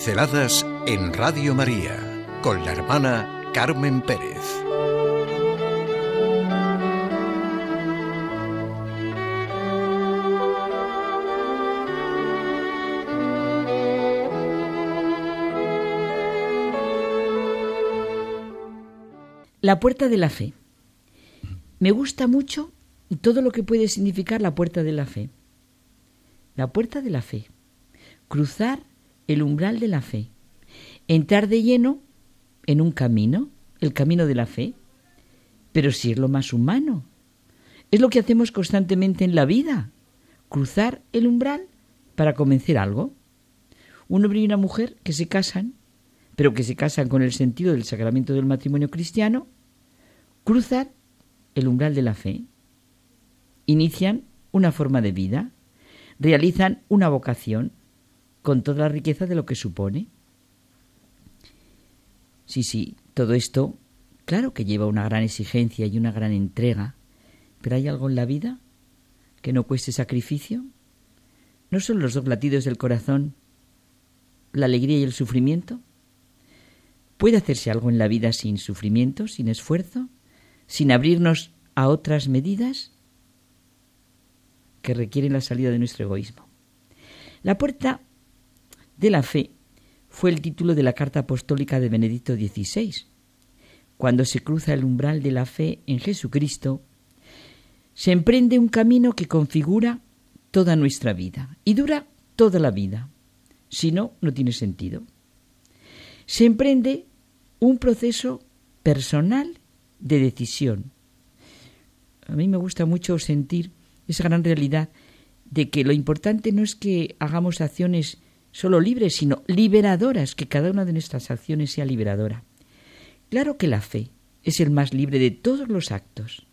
Pinceladas en Radio María con la hermana Carmen Pérez. La puerta de la fe. Me gusta mucho todo lo que puede significar la puerta de la fe. La puerta de la fe. Cruzar el umbral de la fe. Entrar de lleno en un camino, el camino de la fe. Pero si es lo más humano. Es lo que hacemos constantemente en la vida. Cruzar el umbral para convencer algo. Un hombre y una mujer que se casan, pero que se casan con el sentido del sacramento del matrimonio cristiano, cruzan el umbral de la fe. Inician una forma de vida, realizan una vocación, con toda la riqueza de lo que supone. Sí, sí, todo esto, claro que lleva una gran exigencia y una gran entrega, pero ¿hay algo en la vida que no cueste sacrificio? ¿No son los dos latidos del corazón la alegría y el sufrimiento? ¿Puede hacerse algo en la vida sin sufrimiento, sin esfuerzo, sin abrirnos a otras medidas que requieren la salida de nuestro egoísmo? La puerta de la fe fue el título de la carta apostólica de Benedicto XVI. Cuando se cruza el umbral de la fe en Jesucristo, se emprende un camino que configura toda nuestra vida y dura toda la vida. Si no, no tiene sentido. Se emprende un proceso personal de decisión. A mí me gusta mucho sentir esa gran realidad de que lo importante no es que hagamos acciones solo libres, sino liberadoras, que cada una de nuestras acciones sea liberadora. Claro que la fe es el más libre de todos los actos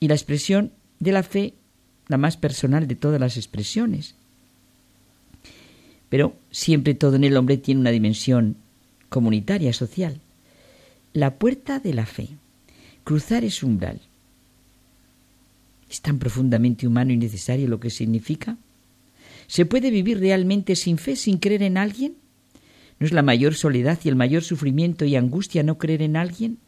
y la expresión de la fe la más personal de todas las expresiones. Pero siempre todo en el hombre tiene una dimensión comunitaria, social. La puerta de la fe. Cruzar es umbral. Es tan profundamente humano y necesario lo que significa ¿Se puede vivir realmente sin fe, sin creer en alguien? ¿No es la mayor soledad y el mayor sufrimiento y angustia no creer en alguien?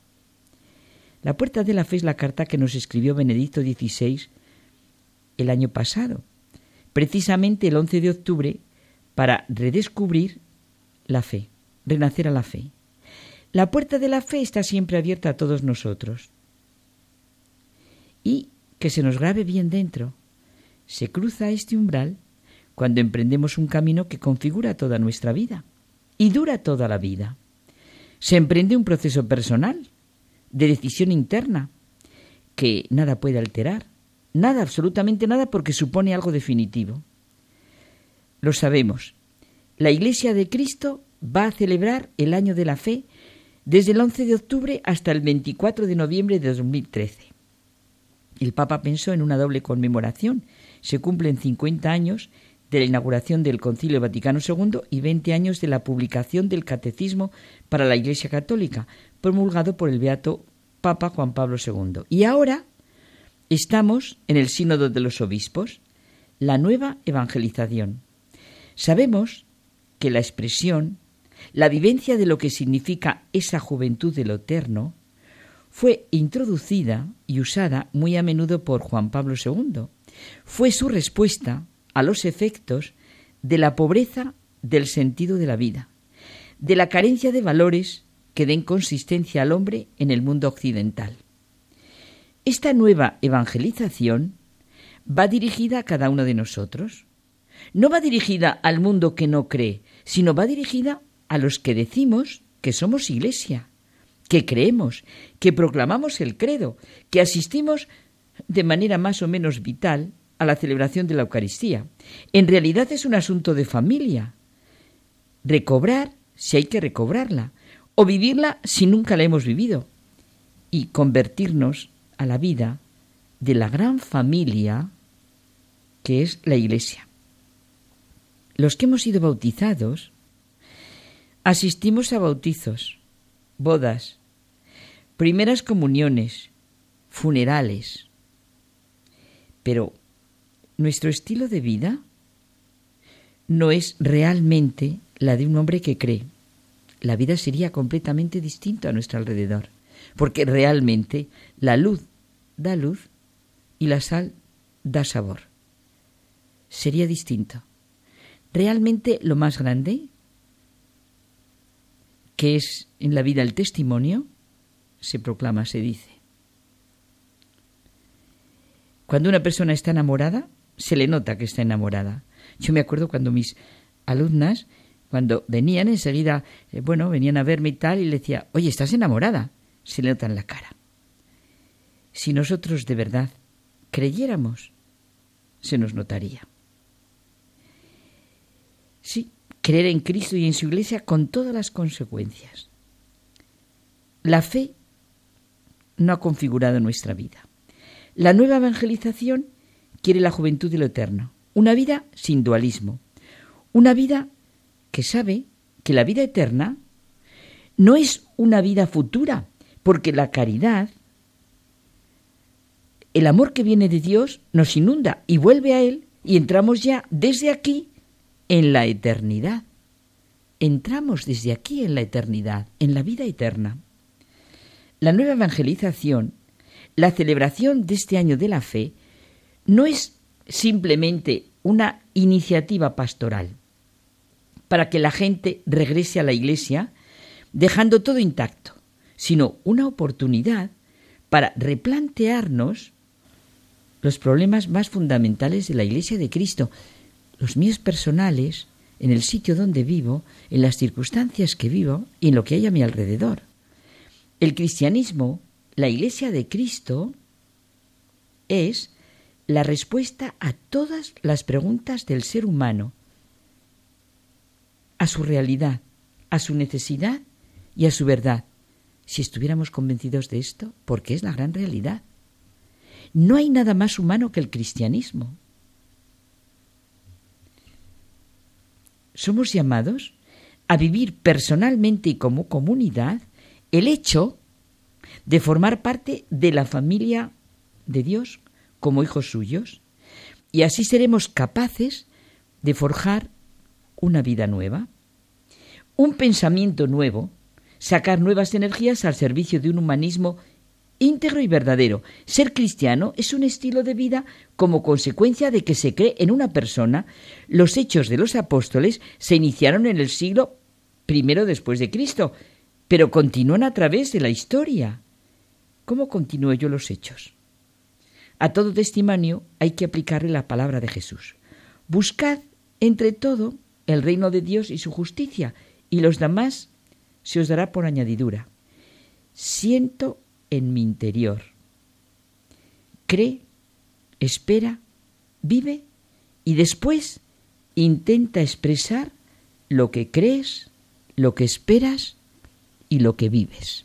La puerta de la fe es la carta que nos escribió Benedicto XVI el año pasado, precisamente el 11 de octubre, para redescubrir la fe, renacer a la fe. La puerta de la fe está siempre abierta a todos nosotros. Y que se nos grabe bien dentro. Se cruza este umbral cuando emprendemos un camino que configura toda nuestra vida y dura toda la vida. Se emprende un proceso personal, de decisión interna, que nada puede alterar, nada, absolutamente nada, porque supone algo definitivo. Lo sabemos. La Iglesia de Cristo va a celebrar el año de la fe desde el 11 de octubre hasta el 24 de noviembre de 2013. El Papa pensó en una doble conmemoración. Se cumplen 50 años de la inauguración del Concilio Vaticano II y 20 años de la publicación del Catecismo para la Iglesia Católica, promulgado por el Beato Papa Juan Pablo II. Y ahora estamos en el Sínodo de los Obispos, la nueva evangelización. Sabemos que la expresión, la vivencia de lo que significa esa juventud de lo eterno, fue introducida y usada muy a menudo por Juan Pablo II. Fue su respuesta a los efectos de la pobreza del sentido de la vida, de la carencia de valores que den consistencia al hombre en el mundo occidental. Esta nueva evangelización va dirigida a cada uno de nosotros. No va dirigida al mundo que no cree, sino va dirigida a los que decimos que somos iglesia, que creemos, que proclamamos el credo, que asistimos de manera más o menos vital a la celebración de la Eucaristía. En realidad es un asunto de familia. Recobrar si hay que recobrarla, o vivirla si nunca la hemos vivido, y convertirnos a la vida de la gran familia que es la Iglesia. Los que hemos sido bautizados, asistimos a bautizos, bodas, primeras comuniones, funerales, pero nuestro estilo de vida no es realmente la de un hombre que cree, la vida sería completamente distinta a nuestro alrededor, porque realmente la luz da luz y la sal da sabor. Sería distinto. Realmente lo más grande, que es en la vida el testimonio, se proclama, se dice. Cuando una persona está enamorada, se le nota que está enamorada. Yo me acuerdo cuando mis alumnas, cuando venían enseguida, eh, bueno, venían a verme y tal, y le decía, oye, ¿estás enamorada? Se le nota en la cara. Si nosotros de verdad creyéramos, se nos notaría. Sí, creer en Cristo y en su Iglesia con todas las consecuencias. La fe no ha configurado nuestra vida. La nueva evangelización quiere la juventud de lo eterno, una vida sin dualismo, una vida que sabe que la vida eterna no es una vida futura, porque la caridad, el amor que viene de Dios, nos inunda y vuelve a Él y entramos ya desde aquí en la eternidad. Entramos desde aquí en la eternidad, en la vida eterna. La nueva evangelización, la celebración de este año de la fe, no es simplemente una iniciativa pastoral para que la gente regrese a la iglesia dejando todo intacto, sino una oportunidad para replantearnos los problemas más fundamentales de la iglesia de Cristo, los míos personales, en el sitio donde vivo, en las circunstancias que vivo y en lo que hay a mi alrededor. El cristianismo, la iglesia de Cristo, es la respuesta a todas las preguntas del ser humano, a su realidad, a su necesidad y a su verdad. Si estuviéramos convencidos de esto, porque es la gran realidad. No hay nada más humano que el cristianismo. somos llamados a vivir personalmente y como comunidad el hecho de formar parte de la familia de Dios como hijos suyos y así seremos capaces de forjar una vida nueva, un pensamiento nuevo, sacar nuevas energías al servicio de un humanismo íntegro y verdadero. Ser cristiano es un estilo de vida como consecuencia de que se cree en una persona. Los hechos de los apóstoles se iniciaron en el siglo I después de Cristo, pero continúan a través de la historia. ¿Cómo continúo yo los hechos? A todo testimonio hay que aplicarle la palabra de Jesús. Buscad entre todo el reino de Dios y su justicia, y los demás se os dará por añadidura. Siento en mi interior. Cree, espera, vive y después intenta expresar lo que crees, lo que esperas y lo que vives.